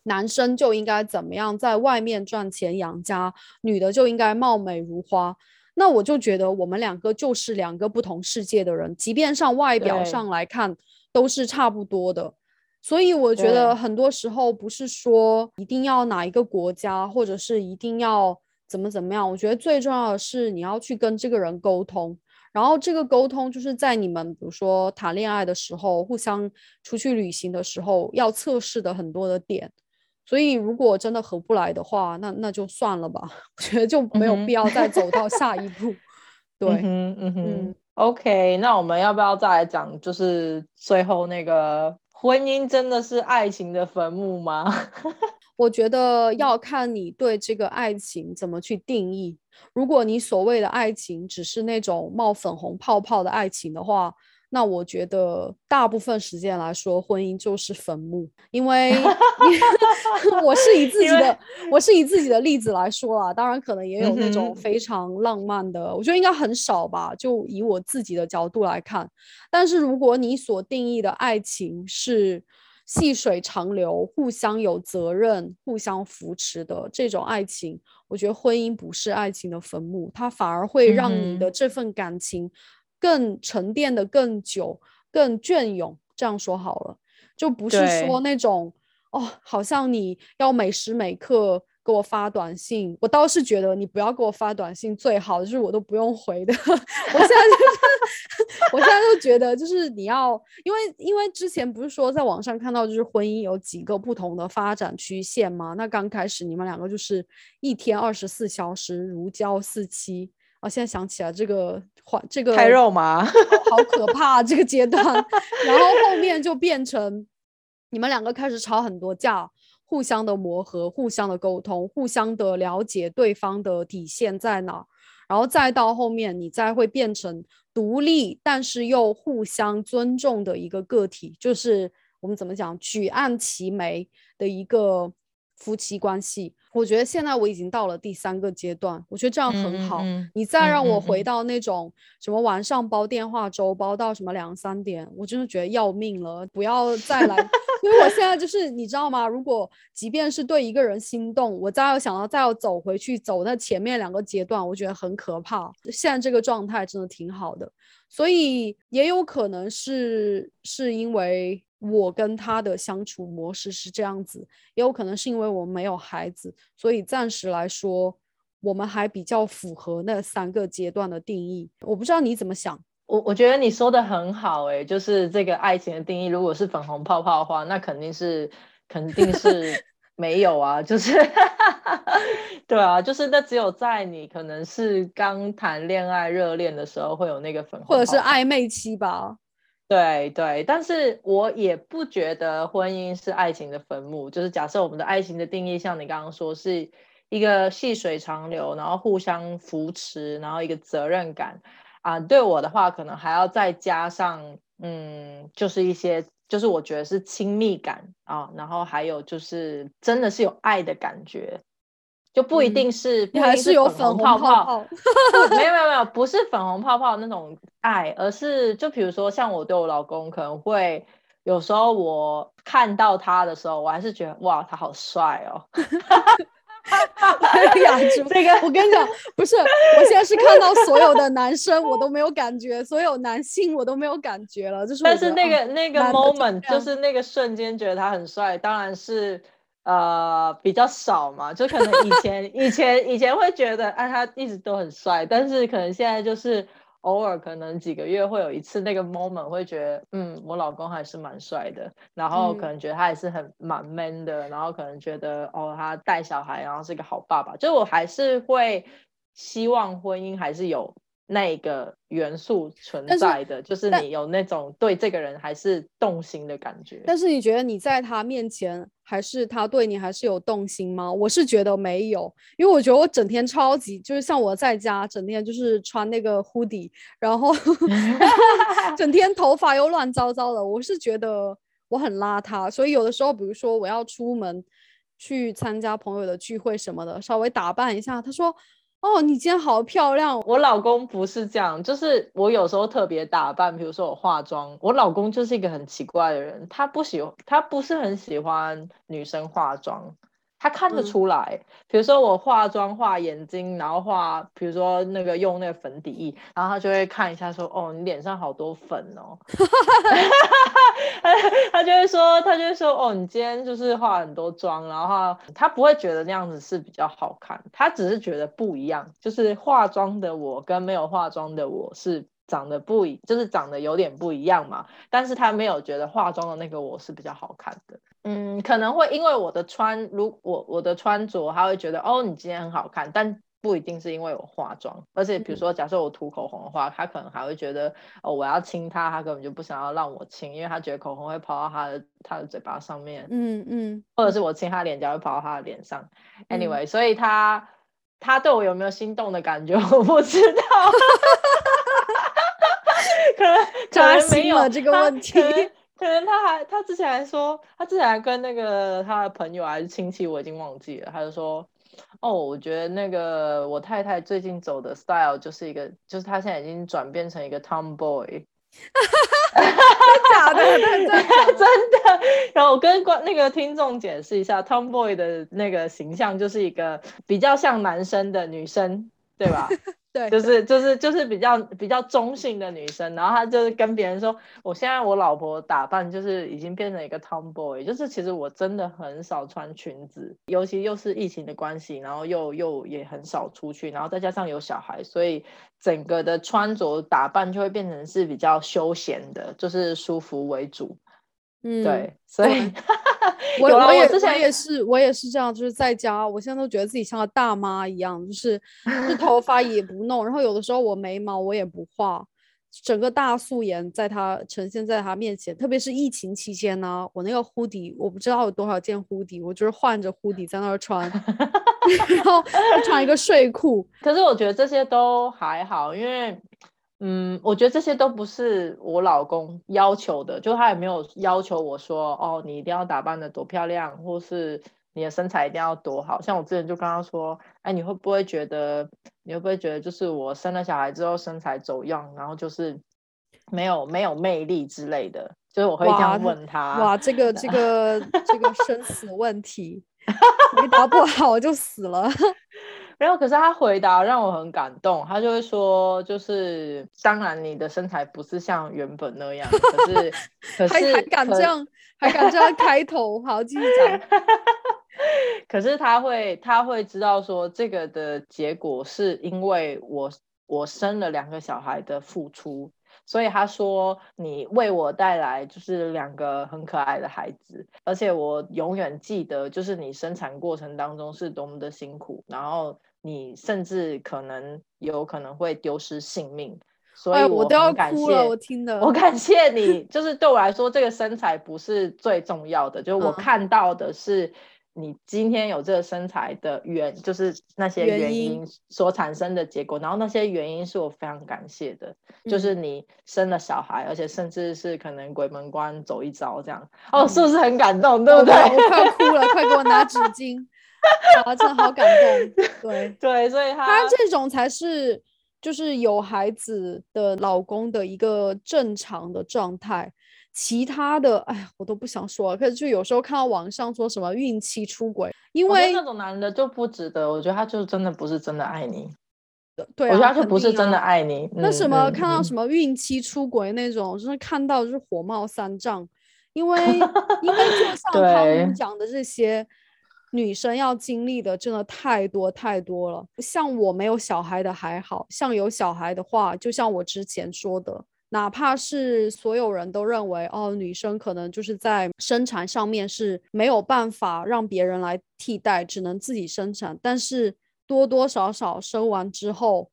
男生就应该怎么样在外面赚钱养家，女的就应该貌美如花，那我就觉得我们两个就是两个不同世界的人，即便上外表上来看都是差不多的。所以我觉得很多时候不是说一定要哪一个国家，或者是一定要怎么怎么样。我觉得最重要的是你要去跟这个人沟通，然后这个沟通就是在你们比如说谈恋爱的时候，互相出去旅行的时候要测试的很多的点。所以如果真的合不来的话，那那就算了吧。[laughs] 我觉得就没有必要再走到下一步。对，嗯哼嗯哼嗯 OK，那我们要不要再来讲，就是最后那个婚姻真的是爱情的坟墓吗？[laughs] 我觉得要看你对这个爱情怎么去定义。如果你所谓的爱情只是那种冒粉红泡泡的爱情的话，那我觉得大部分时间来说，婚姻就是坟墓。因为 [laughs] [laughs] 我是以自己的，我是以自己的例子来说啦，当然可能也有那嗯种非常浪漫的，我觉得应该很少吧。就以我自己的角度来看，但是如果你所定义的爱情是细水长流、互相有责任、互相扶持的这种爱情，我觉得婚姻不是爱情的坟墓，它反而会让你的这份感情更沉淀的更久、更隽永。这样说好了，就不是说那种哦，好像你要每时每刻给我发短信，我倒是觉得你不要给我发短信最好，就是我都不用回的。[laughs] 我现在就是，我现在就觉得就是你要，因为因为之前不是说在网上看到就是婚姻有几个不同的发展曲线吗？那刚开始你们两个就是一天二十四小时如胶似漆。啊，现在想起来这个话，这个太肉麻，好可怕、这个阶段。[laughs] 然后后面就变成你们两个开始吵很多架，互相的磨合，互相的沟通，互相的了解对方的底线在哪，然后再到后面你再会变成独立但是又互相尊重的一个个体，就是我们怎么讲举案齐眉的一个夫妻关系。我觉得现在我已经到了第三个阶段，我觉得这样很好。你再嗯让我回到那种什么晚上煲电话粥煲到什么两三点，我真的觉得要命了，不要再来，因为我现在就是你知道吗？如果即便是对一个人心动，我再要想到再要走回去走那前面两个阶段，我觉得很可怕。现在这个状态真的挺好的，所以也有可能是是因为。我跟他的相处模式是这样子，也有可能是因为我们没有孩子，所以暂时来说，我们还比较符合那三个阶段的定义。我不知道你怎么想。我我觉得你说的很好、欸，就是这个爱情的定义，如果是粉红泡泡的话，那肯定是肯定是 [laughs] 没有啊，就是 [laughs] 对啊，就是那只有在你可能是刚谈恋爱热恋的时候会有那个粉红泡泡，或者是暧昧期吧。对对，但是我也不觉得婚姻是爱情的坟墓。就是假设我们的爱情的定义，像你刚刚说，是一个细水长流，然后互相扶持，然后一个责任感啊。对我的话，可能还要再加上，嗯，就是一些，就是我觉得是亲密感啊，然后还有就是真的是有爱的感觉。就不一嗯定是，你还是有粉红泡泡泡，[laughs] 没有没有没有，不是粉红泡泡那种爱，而是就比如说像我对我老公，可能会有时候我看到他的时候，我还是觉得哇，他好帅哦。雅竹，这个我跟你讲，不是，我现在是看到所有的男生我都没有感觉，所有男性我都没有感觉了，就是但是那个那个 moment 就是那个瞬间觉得他很帅，当然是呃比较少嘛，就可能以前以前以前会觉得啊他一直都很帅，但是可能现在就是偶尔可能几个月会有一次那个 moment 会觉得嗯我老公还是蛮帅的，然后可嗯能觉得他也是很蛮 man 的，然后可能觉得哦他带小孩然后是个好爸爸，就我还是会希望婚姻还是有。那个元素存在的，就是你有那种对这个人还是动心的感觉。但是你觉得你在他面前，还是他对你还是有动心吗？我是觉得没有，因为我觉得我整天超级就是像我在家整天就是穿那个 hoodie，然后 [laughs] [laughs] 整天头发又乱糟糟的，我是觉得我很邋遢，所以有的时候，比如说我要出门去参加朋友的聚会什么的，稍微打扮一下，他说：“哦，你今天好漂亮。”我老公不是这样，就是我有时候特别打扮，比如说我化妆，我老公就是一个很奇怪的人，他不喜欢他不是很喜欢女生化妆，他看得嗯出来。比如说我化妆画眼睛，然后画，比如说那个用那个粉底液，然后他就会看一下说，哦，你脸上好多粉哦，[laughs] 他就会说，他就会说，哦，你今天就是化很多妆，然后他他不会觉得那样子是比较好看，他只是觉得不一样，就是化妆的我跟没有化妆的我是长得不一，就是长得有点不一样嘛，但是他没有觉得化妆的那个我是比较好看的。嗯，可能会因为我的穿，如我我的穿着，他会觉得哦，你今天很好看，但不一定是因为我化妆。而且比如说，假设我涂口红的话，他可能还会觉得哦，我要亲他，他根本就不想要让我亲，因为他觉得口红会跑到他的他的嘴巴上面，嗯嗯，或者是我亲他脸颊会跑到他的脸上。嗯 Anyway，、所以他他对我有没有心动的感觉，我不知道。[laughs] 可能可扎能没有心了这个问题可能可能他还他之前还说，他之前还跟那个他的朋友还是亲戚，我已经忘记了。他就说，哦，我觉得那个我太太最近走的 style 就是一个，就是她现在已经转变成一个 tomboy，假的，[laughs] 真的 [laughs] 真的。然后我跟观那个听众解释一下，tomboy 的那个形象就是一个比较像男生的女生，对吧？对，就是就是就是比较比较中性的女生，然后她就是跟别人说，我现在我老婆打扮就是已经变成一个 tomboy，就是其实我真的很少穿裙子，尤其又是疫情的关系，然后又又也很少出去，然后再加上有小孩，所以整个的穿着打扮就会变成是比较休闲的，就是舒服为主。嗯，对，所以我 [laughs] 我也之前也是我也是这样，就是在家，我现在都觉得自己像个大妈一样，就是是头发也不弄，然后有的时候我眉毛我也不画，整个大素颜在他呈现在他面前，特别是疫情期间呢，我那个 hoodie 我不知道有多少件 hoodie，我就是换着 hoodie 在那儿穿，[laughs] 然后就穿一个睡裤，可是我觉得这些都还好，因为，嗯，我觉得这些都不是我老公要求的，就他也没有要求我说，哦，你一定要打扮的多漂亮，或是你的身材一定要多好。像我之前就跟他说，哎，你会不会觉得，你会不会觉得，就是我生了小孩之后身材走样，然后就是没有没有魅力之类的，就是我会这哇样他问他。哇，这个这个这个生死问题，[laughs] 回答不好就死了。然后可是他回答让我很感动，他就会说，就是当然你的身材不是像原本那样，可是 [laughs] 可是还还敢可这样，还敢这样开头，好，[laughs] 继续讲。可是他会他会知道说这个的结果是因为我我生了两个小孩的付出，所以他说你为我带来就是两个很可爱的孩子，而且我永远记得就是你生产过程当中是多么的辛苦，然后你甚至可能有可能会丢失性命，所以哎，我都要很感谢哭了，我听的。我感谢你，就是对我来说，这个身材不是最重要的，就是我嗯看到的是你今天有这个身材的原，就是那些原原因因所产生的结果，然后那些原因是我非常感谢的，就是嗯你生了小孩，而且甚至是可能鬼门关走一遭这样，哦，是嗯不是很感动，对不对？我快我快要哭了，快给我拿纸巾。[laughs] 啊，真的好感动。对，[laughs] 对，所以他他这种才是就是有孩子的老公的一个正常的状态。其他的，哎呀，我都不想说了。可是就有时候看到网上说什么孕期出轨，因为那种男的就不值得，我觉得他就真的不是真的爱你，对啊，我觉得他就不是真的啊爱你。那什么，看到什么孕期出轨那种，就是看到就是火冒三丈，因 [laughs] 为因为就像他们讲的这些，女生要经历的真的太多太多了。像我没有小孩的还好，像有小孩的话，就像我之前说的，哪怕是所有人都认为哦，女生可能就是在生产上面是没有办法让别人来替代，只能自己生产，但是多多少少生完之后，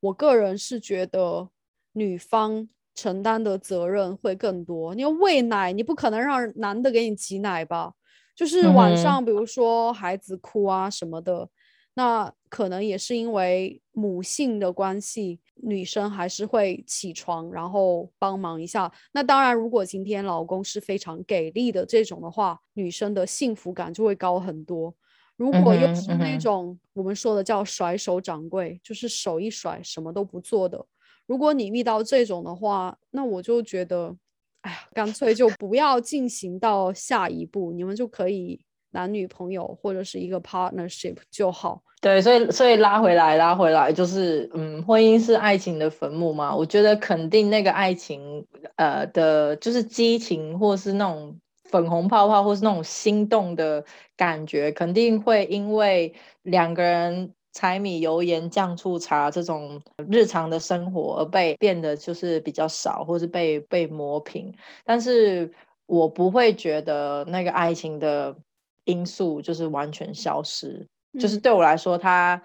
我个人是觉得女方。承担的责任会更多。你要喂奶，你不可能让男的给你挤奶吧？就是晚上，比如说孩子哭啊什么的，那可能也是因为母性的关系，女生还是会起床然后帮忙一下。那当然，如果今天老公是非常给力的这种的话，女生的幸福感就会高很多。如果又是那种我们说的叫甩手掌柜，就是手一甩什么都不做的。如果你遇到这种的话，那我就觉得，哎呀，干脆就不要进行到下一步，你们就可以男女朋友或者是一个 partnership 就好。对，所以所以拉回来拉回来，就是嗯，婚姻是爱情的坟墓嘛？我觉得肯定那个爱情，呃的，就是激情或是那种粉红泡泡，或是那种心动的感觉，肯定会因为两个人。柴米油盐酱醋茶这种日常的生活而被变得就是比较少，或是被被磨平。但是我不会觉得那个爱情的因素就是完全消失。就是对我来说，它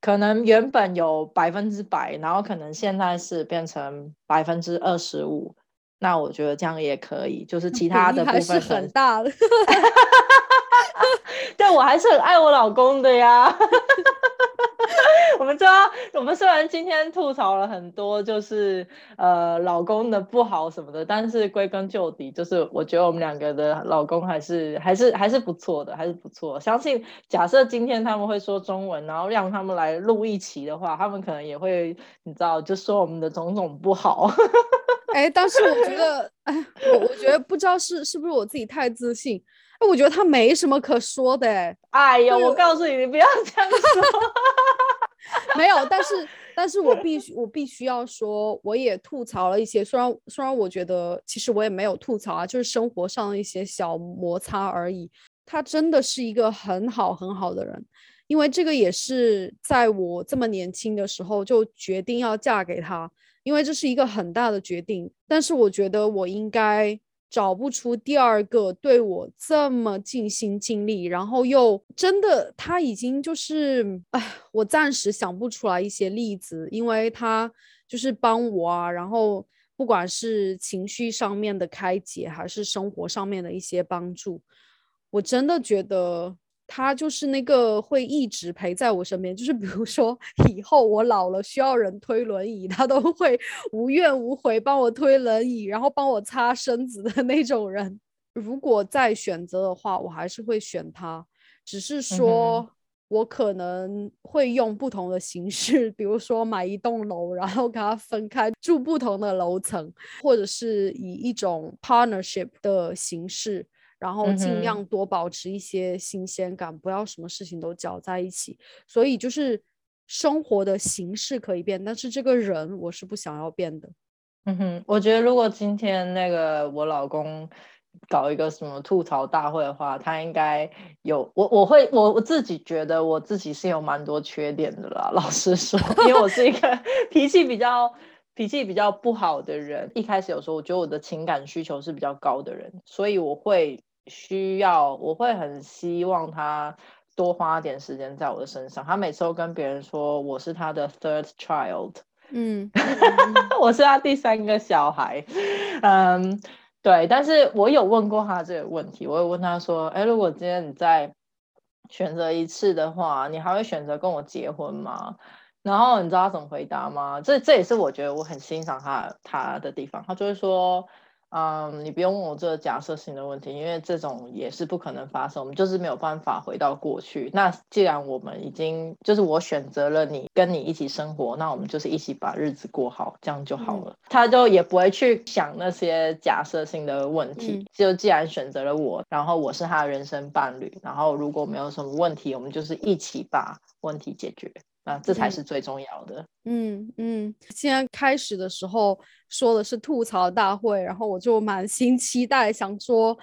可能原本有百分之百，然后可能现在是变成百分之二十五。那我觉得这样也可以，就是其他 [laughs] 的部分是很大的。[laughs] 对我还是很爱我老公的呀。[laughs] 我们知道，我们虽然今天吐槽了很多，就是呃老公的不好什么的，但是归根究底，就是我觉得我们两个的老公还是还是还是不错的，还是不错。相信假设今天他们会说中文，然后让他们来录一期的话，他们可能也会你知道，就说我们的种种不好。[laughs] 哎，但是我觉得，哎，我我觉得不知道是是不是我自己太自信。哎，我觉得他没什么可说的，哎，哎呀，我告诉你，你不要这样说。[laughs] 没有，但是，但是我必须，我必须要说，我也吐槽了一些。虽然，虽然我觉得，其实我也没有吐槽啊，就是生活上的一些小摩擦而已。他真的是一个很好很好的人，因为这个也是在我这么年轻的时候就决定要嫁给他，因为这是一个很大的决定。但是我觉得我应该。找不出第二个对我这么尽心尽力，然后又真的他已经就是，哎，我暂时想不出来一些例子，因为他就是帮我啊，然后不管是情绪上面的开解，还是生活上面的一些帮助，我真的觉得。他就是那个会一直陪在我身边，就是比如说 [laughs] 以后我老了需要人推轮椅，他都会无怨无悔帮我推轮椅，然后帮我擦身子的那种人。如果再选择的话，我还是会选他，只是说我可能会用不同的形式，比如说买一栋楼，然后跟他分开住不同的楼层，或者是以一种 partnership 的形式。然后尽量多保持一些新鲜感，不要什么事情都搅在一起。所以就是生活的形式可以变，但是这个人我是不想要变的。嗯哼，我觉得如果今天那个我老公搞一个什么吐槽大会的话，他应该有我，我会我我自己觉得我自己是有蛮多缺点的啦。老实说，[laughs] 因为我是一个 [laughs] 脾气比较脾气比较不好的人。一开始有时候我觉得我的情感需求是比较高的人，所以我会。需要我会很希望他多花点时间在我的身上。他每次都跟别人说我是他的 third child，嗯，[laughs] 我是他第三个小孩，嗯，对。但是我有问过他这个问题，我有问他说，哎，如果今天你再选择一次的话，你还会选择跟我结婚吗？然后你知道他怎么回答吗？这这也是我觉得我很欣赏他他的地方，他就会说。嗯，你不用问我这个假设性的问题，因为这种也是不可能发生。我们就是没有办法回到过去。那既然我们已经就是我选择了你，跟你一起生活，那我们就是一起把日子过好，这样就好了。他就也不会去想那些假设性的问题。就既然选择了我，然后我是他的人生伴侣，然后如果没有什么问题，我们就是一起把问题解决。啊，这才是最重要的。嗯嗯，现在开始的时候说的是吐槽大会，然后我就满心期待，想说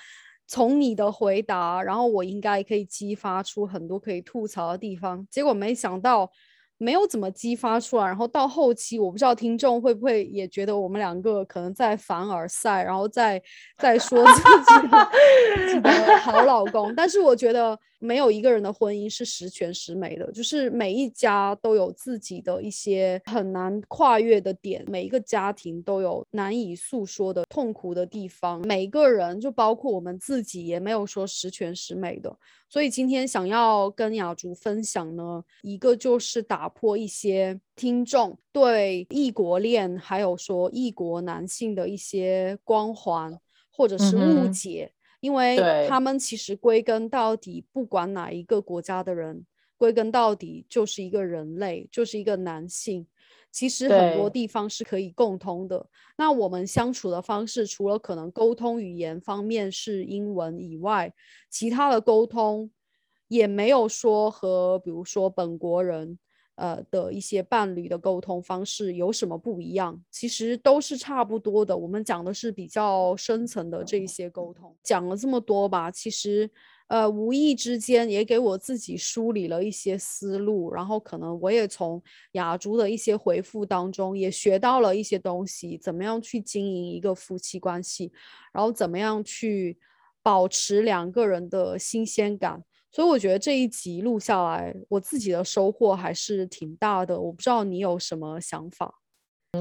从你的回答，然后我应该可以激发出很多可以吐槽的地方，结果没想到。没有怎么激发出来，然后到后期，我不知道听众会不会也觉得我们两个可能在凡尔赛，然后再再 [laughs] 说自己的自己的好老公。但是我觉得没有一个人的婚姻是十全十美的，就是每一家都有自己的一些很难跨越的点，每一个家庭都有难以诉说的痛苦的地方。每个人就包括我们自己，也没有说十全十美的。所以今天想要跟雅竹分享呢，一个就是打破一些听众对异国恋，还有说异国男性的一些光环或者是误解，因为他们其实归根到底，不管哪一个国家的人，归根到底就是一个人类，就是一个男性。其实很多地方是可以共通的。那我们相处的方式，除了可能沟通语言方面是英文以外，其他的沟通也没有说和比如说本国人呃的一些伴侣的沟通方式有什么不一样。其实都是差不多的。我们讲的是比较深层的这一些沟通。讲了这么多吧，其实。呃，无意之间也给我自己梳理了一些思路，然后可能我也从雅竹的一些回复当中也学到了一些东西，怎么样去经营一个夫妻关系，然后怎么样去保持两个人的新鲜感。所以我觉得这一集录下来，我自己的收获还是挺大的。我不知道你有什么想法。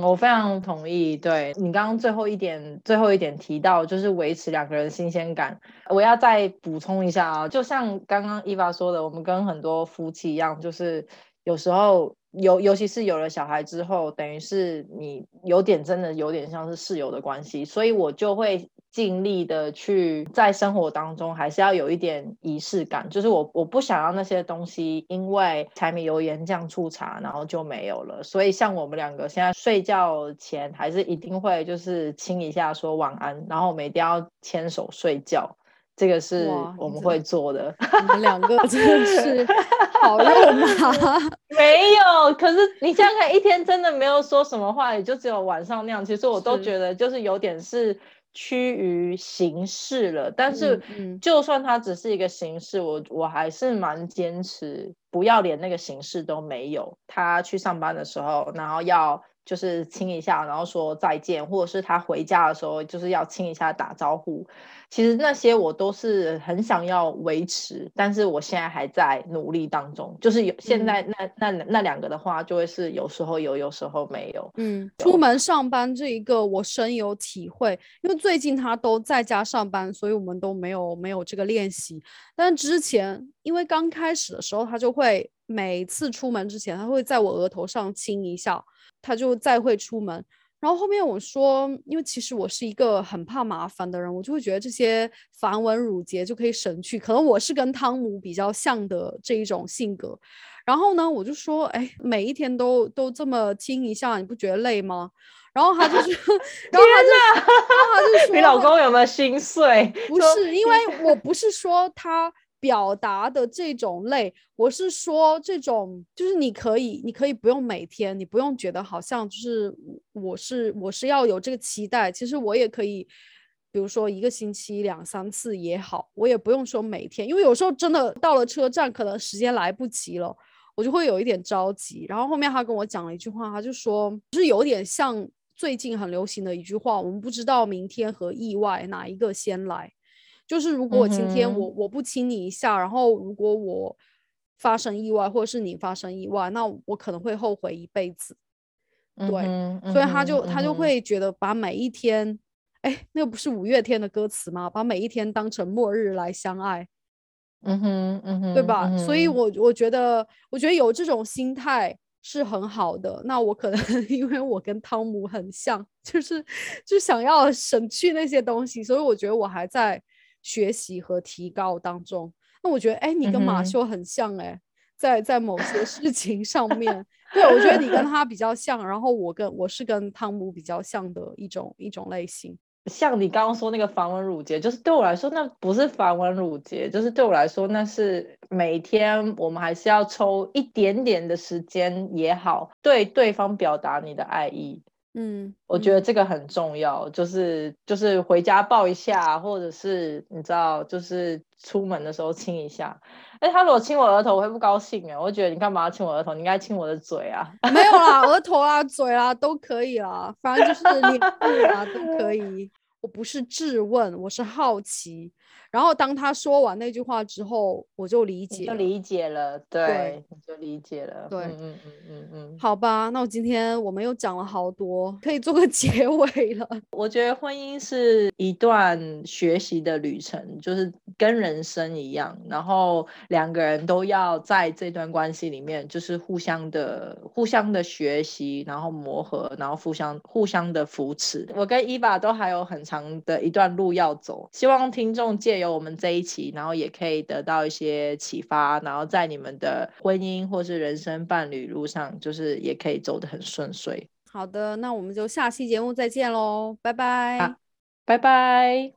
我非常同意，对你刚刚最后一点，最后一点提到就是维持两个人新鲜感。我要再补充一下啊，就像刚刚伊娃说的，我们跟很多夫妻一样，就是有时候尤尤其是有了小孩之后，等于是你有点真的有点像是室友的关系，所以我就会。尽力的去在生活当中，还是要有一点仪式感。就是我我不想要那些东西，因为柴米油盐酱醋茶，然后就没有了。所以像我们两个现在睡觉前，还是一定会就是亲一下说晚安，然后我们一定要牵手睡觉。这个是我们会做的。你们两个真的是 [laughs] 好肉麻。[laughs] 没有，可是你想想看，一天真的没有说什么话，也就只有晚上那样。其实我都觉得就是有点是。趋于形式了，但是就算它只是一个形式，我我还是蛮坚持，不要连那个形式都没有。他去上班的时候，然后要。就是亲一下，然后说再见，或者是他回家的时候，就是要亲一下打招呼。其实那些我都是很想要维持，但是我现在还在努力当中。就是有现在那那那两个的话，就会是有时候有，有时候没有。嗯，出门上班这一个我深有体会，因为最近他都在家上班，所以我们都没有没有这个练习。但之前因为刚开始的时候，他就会每次出门之前，他会在我额头上亲一下。他就再会出门，然后后面我说，因为其实我是一个很怕麻烦的人，我就会觉得这些繁文缛节就可以省去。可能我是跟汤姆比较像的这一种性格。然后呢，我就说，哎，每一天都都这么亲一下，你不觉得累吗？然后他就是，[laughs] 然后他就，然后他就说，你老公有没有心碎？不是，因为我不是说他。表达的这种累，我是说这种，就是你可以，你可以不用每天，你不用觉得好像就是我是我是要有这个期待，其实我也可以，比如说一个星期两三次也好，我也不用说每天，因为有时候真的到了车站，可能时间来不及了，我就会有一点着急。然后后面他跟我讲了一句话，他就说，就是有点像最近很流行的一句话，我们不知道明天和意外哪一个先来。就是如果今天我我不亲你一下，然后如果我发生意外，或者是你发生意外，那我可能会后悔一辈子。对，所以他就他就会觉得把每一天，哎，那个不是五月天的歌词吗？把每一天当成末日来相爱。嗯哼，嗯哼，对吧？所以我我觉得，我觉得有这种心态是很好的。那我可能 [laughs] 因为我跟汤姆很像，就是就想要省去那些东西，所以我觉得我还在。学习和提高当中，那我觉得，哎，你跟马修很像，哎，在在某些事情上面，对我觉得你跟他比较像，然后我跟我是跟汤姆比较像的一种一种类型。像你刚刚说那个繁文缛节，就是对我来说，那不是繁文缛节，就是对我来说，那是每天我们还是要抽一点点的时间也好，对对方表达你的爱意。嗯，我觉得嗯这个很重要，就是就是回家抱一下，或者是你知道，就是出门的时候亲一下。哎，他如果亲我额头，我会不高兴哎，我会觉得你干嘛要亲我额头？你应该亲我的嘴啊。没有啦，额 [laughs] 头啊、嘴啊都可以啦，反正就是脸部啊都可以。[laughs] 我不是质问，我是好奇。然后当他说完那句话之后，我就理解。就理解了，对，就理解了，对嗯嗯嗯嗯嗯。好吧，那我今天我们又讲了好多，可以做个 [laughs] 结尾了。我觉得婚姻是一段学习的旅程，就是跟人生一样，然后两个人都要在这段关系里面，就是互相的、互相的学习，然后磨合，然后互相、互相的扶持。我跟伊娃都还有很长的一段路要走，希望听众借由我们这一期，然后也可以得到一些启发，然后在你们的婚姻或是人生伴侣路上，就是也可以走得很顺遂。好的，那我们就下期节目再见喽，拜拜。好拜拜。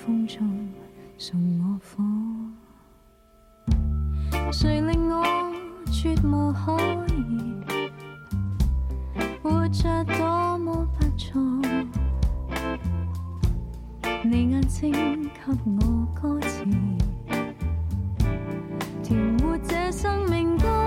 冰封中送我火，誰令我絕無可以，活着多麼不錯。你眼睛給我歌詞，填活這生命歌。